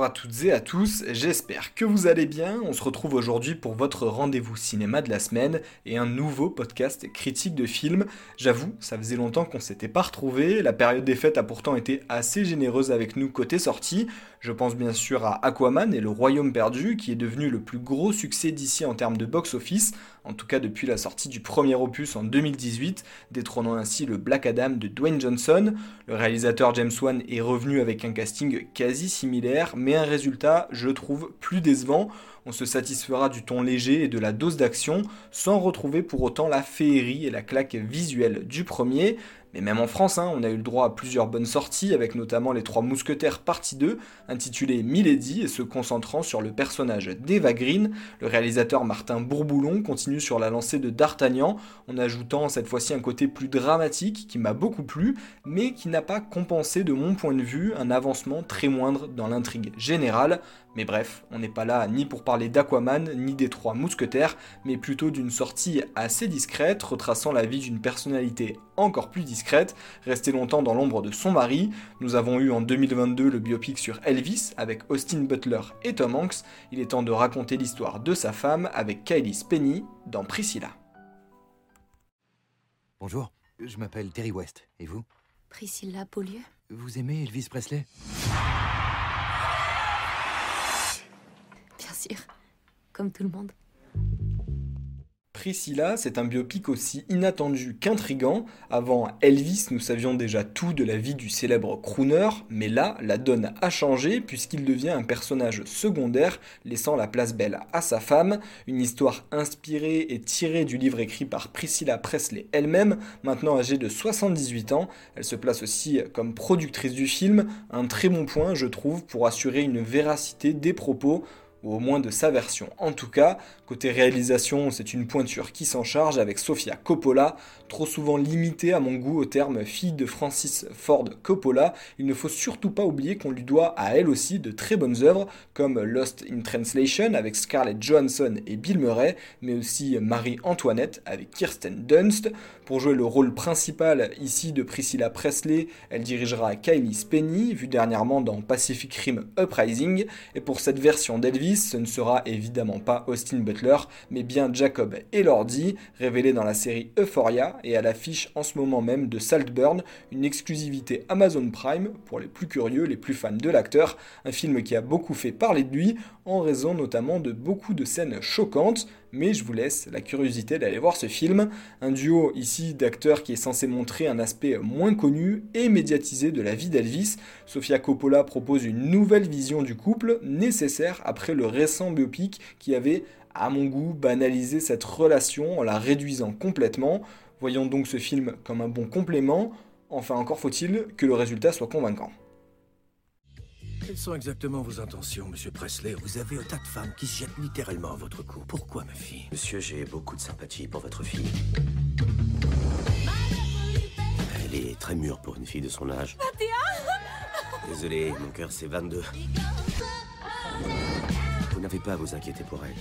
Bonjour à toutes et à tous, j'espère que vous allez bien. On se retrouve aujourd'hui pour votre rendez-vous cinéma de la semaine et un nouveau podcast critique de films. J'avoue, ça faisait longtemps qu'on s'était pas retrouvés. La période des fêtes a pourtant été assez généreuse avec nous côté sortie. Je pense bien sûr à Aquaman et le Royaume perdu, qui est devenu le plus gros succès d'ici en termes de box-office, en tout cas depuis la sortie du premier opus en 2018, détrônant ainsi le Black Adam de Dwayne Johnson. Le réalisateur James Wan est revenu avec un casting quasi similaire, mais un résultat, je trouve, plus décevant. On se satisfera du ton léger et de la dose d'action, sans retrouver pour autant la féerie et la claque visuelle du premier. Mais même en France, hein, on a eu le droit à plusieurs bonnes sorties, avec notamment Les Trois Mousquetaires partie 2, intitulée Milady, et se concentrant sur le personnage d'Eva Green. Le réalisateur Martin Bourboulon continue sur la lancée de D'Artagnan, en ajoutant cette fois-ci un côté plus dramatique qui m'a beaucoup plu, mais qui n'a pas compensé de mon point de vue un avancement très moindre dans l'intrigue générale. Mais bref, on n'est pas là ni pour parler d'Aquaman, ni des Trois Mousquetaires, mais plutôt d'une sortie assez discrète, retraçant la vie d'une personnalité encore plus discrète, restée longtemps dans l'ombre de son mari. Nous avons eu en 2022 le biopic sur Elvis avec Austin Butler et Tom Hanks. Il est temps de raconter l'histoire de sa femme avec Kylie Spenny dans Priscilla. Bonjour, je m'appelle Terry West. Et vous? Priscilla Beaulieu Vous aimez Elvis Presley? Bien sûr, comme tout le monde. Priscilla, c'est un biopic aussi inattendu qu'intrigant. Avant Elvis, nous savions déjà tout de la vie du célèbre crooner, mais là, la donne a changé puisqu'il devient un personnage secondaire, laissant la place belle à sa femme. Une histoire inspirée et tirée du livre écrit par Priscilla Presley elle-même, maintenant âgée de 78 ans. Elle se place aussi comme productrice du film, un très bon point, je trouve, pour assurer une véracité des propos ou au moins de sa version. En tout cas, côté réalisation, c'est une pointure qui s'en charge avec Sofia Coppola, trop souvent limitée à mon goût au terme fille de Francis Ford Coppola. Il ne faut surtout pas oublier qu'on lui doit à elle aussi de très bonnes œuvres comme Lost in Translation avec Scarlett Johansson et Bill Murray, mais aussi Marie-Antoinette avec Kirsten Dunst. Pour jouer le rôle principal ici de Priscilla Presley, elle dirigera Kylie Spenny, vue dernièrement dans Pacific Rim Uprising, et pour cette version d'Elvis, ce ne sera évidemment pas Austin Butler, mais bien Jacob Elordi, révélé dans la série Euphoria et à l'affiche en ce moment même de Saltburn, une exclusivité Amazon Prime pour les plus curieux, les plus fans de l'acteur, un film qui a beaucoup fait parler de lui, en raison notamment de beaucoup de scènes choquantes, mais je vous laisse la curiosité d'aller voir ce film. Un duo ici d'acteurs qui est censé montrer un aspect moins connu et médiatisé de la vie d'Elvis. Sofia Coppola propose une nouvelle vision du couple, nécessaire après le récent biopic qui avait, à mon goût, banalisé cette relation en la réduisant complètement. Voyons donc ce film comme un bon complément, enfin encore faut-il que le résultat soit convaincant. Quelles sont exactement vos intentions, monsieur Presley? Vous avez un tas de femmes qui se jettent littéralement à votre cou. Pourquoi, ma fille? Monsieur, j'ai beaucoup de sympathie pour votre fille. Elle est très mûre pour une fille de son âge. 21 Désolé, mon cœur c'est 22. Vous n'avez pas à vous inquiéter pour elle.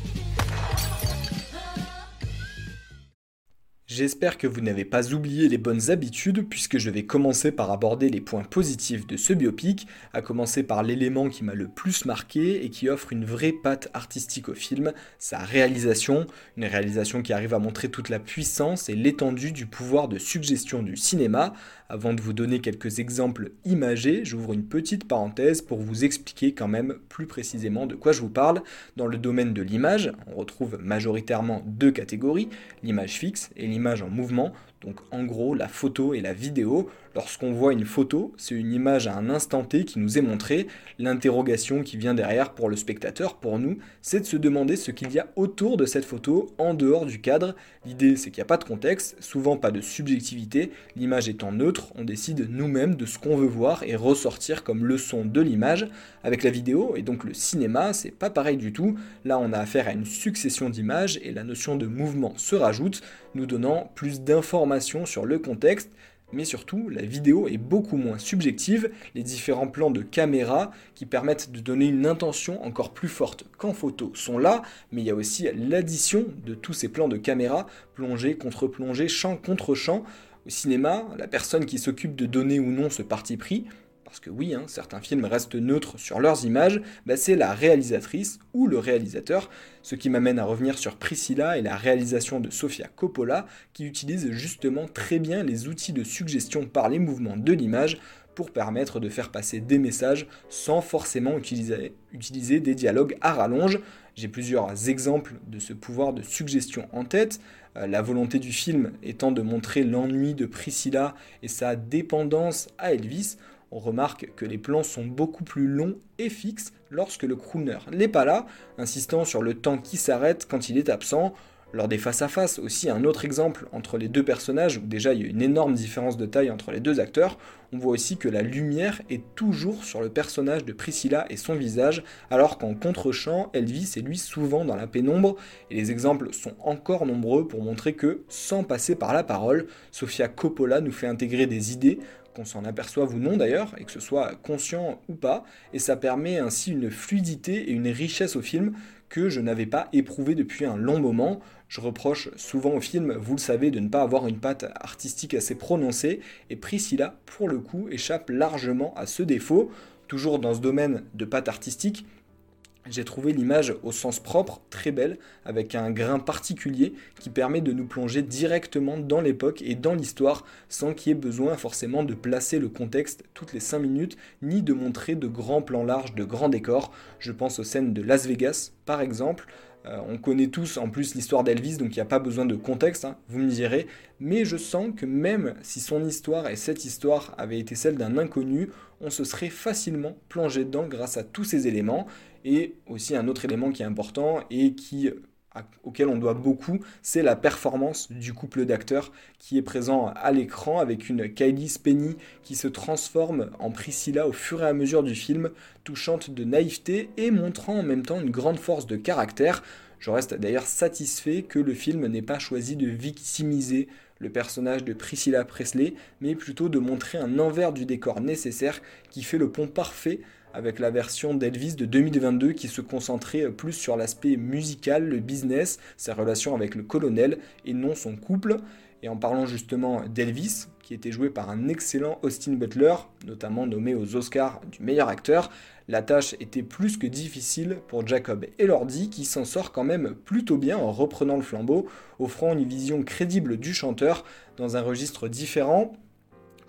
J'espère que vous n'avez pas oublié les bonnes habitudes puisque je vais commencer par aborder les points positifs de ce biopic, à commencer par l'élément qui m'a le plus marqué et qui offre une vraie patte artistique au film, sa réalisation, une réalisation qui arrive à montrer toute la puissance et l'étendue du pouvoir de suggestion du cinéma. Avant de vous donner quelques exemples imagés, j'ouvre une petite parenthèse pour vous expliquer quand même plus précisément de quoi je vous parle. Dans le domaine de l'image, on retrouve majoritairement deux catégories, l'image fixe et l'image image en mouvement, donc en gros la photo et la vidéo. Lorsqu'on voit une photo, c'est une image à un instant T qui nous est montrée. L'interrogation qui vient derrière pour le spectateur, pour nous, c'est de se demander ce qu'il y a autour de cette photo, en dehors du cadre. L'idée c'est qu'il n'y a pas de contexte, souvent pas de subjectivité. L'image étant neutre, on décide nous-mêmes de ce qu'on veut voir et ressortir comme leçon de l'image. Avec la vidéo et donc le cinéma, c'est pas pareil du tout. Là on a affaire à une succession d'images et la notion de mouvement se rajoute, nous donnant plus d'informations sur le contexte mais surtout, la vidéo est beaucoup moins subjective, les différents plans de caméra qui permettent de donner une intention encore plus forte qu'en photo sont là, mais il y a aussi l'addition de tous ces plans de caméra, plongée contre plongée, champ contre champ. Au cinéma, la personne qui s'occupe de donner ou non ce parti pris, parce que oui, hein, certains films restent neutres sur leurs images, bah, c'est la réalisatrice ou le réalisateur, ce qui m'amène à revenir sur Priscilla et la réalisation de Sofia Coppola, qui utilise justement très bien les outils de suggestion par les mouvements de l'image pour permettre de faire passer des messages sans forcément utiliser, des dialogues à rallonge. J'ai plusieurs exemples de ce pouvoir de suggestion en tête. Euh, la volonté du film étant de montrer l'ennui de Priscilla et sa dépendance à Elvis, on remarque que les plans sont beaucoup plus longs et fixes lorsque le crooner n'est pas là, insistant sur le temps qui s'arrête quand il est absent. Lors des face-à-face, aussi un autre exemple entre les deux personnages, où déjà il y a une énorme différence de taille entre les deux acteurs, on voit aussi que la lumière est toujours sur le personnage de Priscilla et son visage, alors qu'en contre-champ, Elvis est lui souvent dans la pénombre, et les exemples sont encore nombreux pour montrer que, sans passer par la parole, Sofia Coppola nous fait intégrer des idées, qu'on s'en aperçoive ou non d'ailleurs, et que ce soit conscient ou pas, et ça permet ainsi une fluidité et une richesse au film que je n'avais pas éprouvé depuis un long moment. Je reproche souvent au film, vous le savez, de ne pas avoir une patte artistique assez prononcée, et Priscilla, pour le coup, échappe largement à ce défaut. Toujours dans ce domaine de patte artistique, j'ai trouvé l'image au sens propre très belle, avec un grain particulier qui permet de nous plonger directement dans l'époque et dans l'histoire sans qu'il y ait besoin forcément de placer le contexte toutes les 5 minutes, ni de montrer de grands plans larges, de grands décors. Je pense aux scènes de Las Vegas par exemple, euh, on connaît tous en plus l'histoire d'Elvis, donc il n'y a pas besoin de contexte, hein, vous me direz. Mais je sens que même si son histoire et cette histoire avaient été celle d'un inconnu, on se serait facilement plongé dedans grâce à tous ces éléments. Et aussi un autre élément qui est important et qui auquel on doit beaucoup, c'est la performance du couple d'acteurs qui est présent à l'écran avec une Kylie Spenny qui se transforme en Priscilla au fur et à mesure du film, touchante de naïveté et montrant en même temps une grande force de caractère. Je reste d'ailleurs satisfait que le film n'ait pas choisi de victimiser le personnage de Priscilla Presley, mais plutôt de montrer un envers du décor nécessaire qui fait le pont parfait avec la version d'Elvis de 2022 qui se concentrait plus sur l'aspect musical, le business, sa relation avec le colonel et non son couple. Et en parlant justement d'Elvis, qui était joué par un excellent Austin Butler, notamment nommé aux Oscars du meilleur acteur, la tâche était plus que difficile pour Jacob Elordi qui s'en sort quand même plutôt bien en reprenant le flambeau, offrant une vision crédible du chanteur dans un registre différent,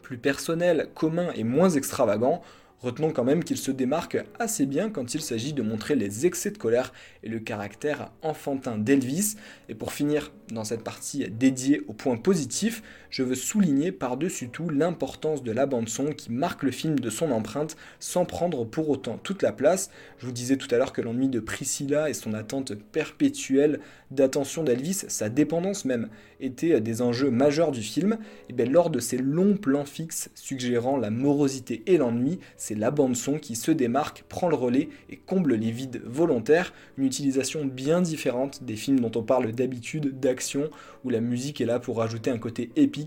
plus personnel, commun et moins extravagant, Retenons quand même qu'il se démarque assez bien quand il s'agit de montrer les excès de colère et le caractère enfantin d'Elvis. Et pour finir dans cette partie dédiée aux points positifs, je veux souligner par-dessus tout l'importance de la bande-son qui marque le film de son empreinte sans prendre pour autant toute la place. Je vous disais tout à l'heure que l'ennui de Priscilla et son attente perpétuelle d'attention d'Elvis, sa dépendance même, étaient des enjeux majeurs du film. Et bien lors de ces longs plans fixes suggérant la morosité et l'ennui, c'est la bande-son qui se démarque, prend le relais et comble les vides volontaires, une utilisation bien différente des films dont on parle d'habitude d'action, où la musique est là pour rajouter un côté épique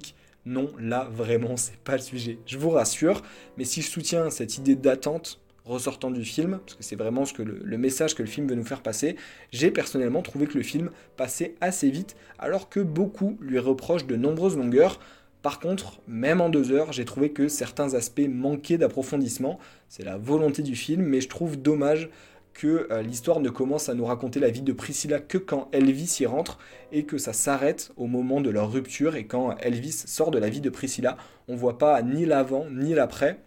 non, là vraiment c'est pas le sujet. Je vous rassure, mais si je soutiens cette idée d'attente ressortant du film, parce que c'est vraiment ce que le, message que le film veut nous faire passer, j'ai personnellement trouvé que le film passait assez vite, alors que beaucoup lui reprochent de nombreuses longueurs. Par contre, même en deux heures, j'ai trouvé que certains aspects manquaient d'approfondissement. C'est la volonté du film, mais je trouve dommage que euh, l'histoire ne commence à nous raconter la vie de Priscilla que quand Elvis y rentre et que ça s'arrête au moment de leur rupture et quand Elvis sort de la vie de Priscilla. On voit pas ni l'avant ni l'après.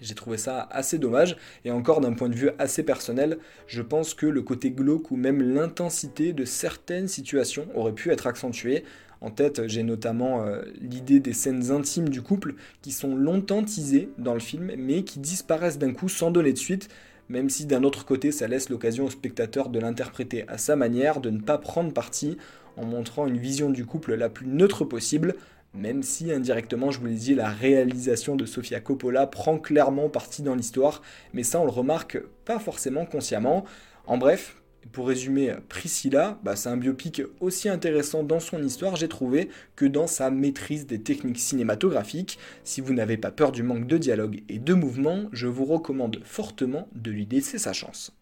J'ai trouvé ça assez dommage. Et encore d'un point de vue assez personnel, je pense que le côté glauque ou même l'intensité de certaines situations aurait pu être accentuée. En tête, j'ai notamment euh, l'idée des scènes intimes du couple qui sont longtemps teasées dans le film, mais qui disparaissent d'un coup sans donner de suite même si d'un autre côté ça laisse l'occasion au spectateur de l'interpréter à sa manière, de ne pas prendre parti en montrant une vision du couple la plus neutre possible, même si indirectement, je vous l'ai dit, la réalisation de Sofia Coppola prend clairement parti dans l'histoire, mais ça on le remarque pas forcément consciemment. En bref, pour résumer, Priscilla, bah, c'est un biopic aussi intéressant dans son histoire, j'ai trouvé, que dans sa maîtrise des techniques cinématographiques. Si vous n'avez pas peur du manque de dialogue et de mouvement, je vous recommande fortement de lui laisser sa chance.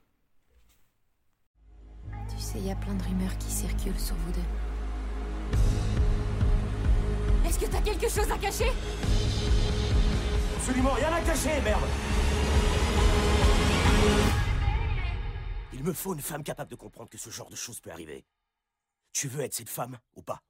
Tu sais, il y a plein de rumeurs qui circulent sur vous deux. Est-ce que t'as quelque chose à cacher? Absolument rien à cacher, merde Il me faut une femme capable de comprendre que ce genre de choses peut arriver. Tu veux être cette femme ou pas?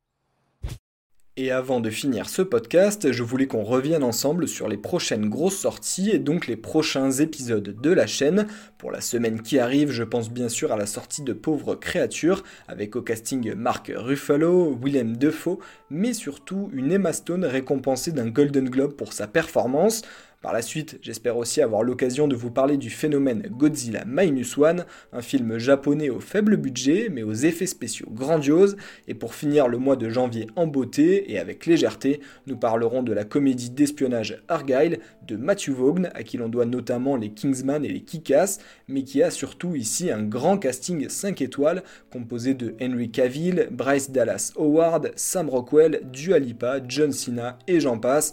Et avant de finir ce podcast, je voulais qu'on revienne ensemble sur les prochaines grosses sorties et donc les prochains épisodes de la chaîne. Pour la semaine qui arrive, je pense bien sûr à la sortie de Pauvres créatures, avec au casting Mark Ruffalo, Willem Defoe, mais surtout une Emma Stone récompensée d'un Golden Globe pour sa performance. Par la suite, j'espère aussi avoir l'occasion de vous parler du phénomène Godzilla Minus One, un film japonais au faible budget mais aux effets spéciaux grandioses. Et pour finir le mois de janvier en beauté et avec légèreté, nous parlerons de la comédie d'espionnage Argyle de Matthew Vaughn, à qui l'on doit notamment les Kingsman et les Kick-Ass, mais qui a surtout ici un grand casting 5 étoiles composé de Henry Cavill, Bryce Dallas Howard, Sam Rockwell, Dua Lipa, John Cena et j'en passe.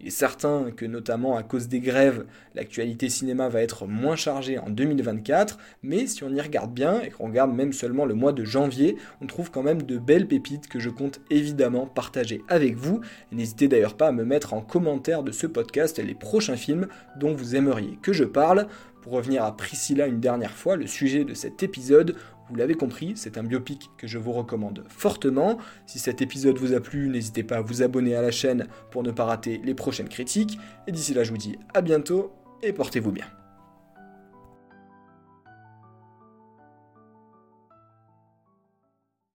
Il est certain que notamment à cause des grèves, l'actualité cinéma va être moins chargée en 2024, mais si on y regarde bien et qu'on regarde même seulement le mois de janvier, on trouve quand même de belles pépites que je compte évidemment partager avec vous. N'hésitez d'ailleurs pas à me mettre en commentaire de ce podcast les prochains films dont vous aimeriez que je parle. Pour revenir à Priscilla une dernière fois, le sujet de cet épisode, vous l'avez compris, c'est un biopic que je vous recommande fortement. Si cet épisode vous a plu, n'hésitez pas à vous abonner à la chaîne pour ne pas rater les prochaines critiques. Et d'ici là, je vous dis à bientôt et portez-vous bien.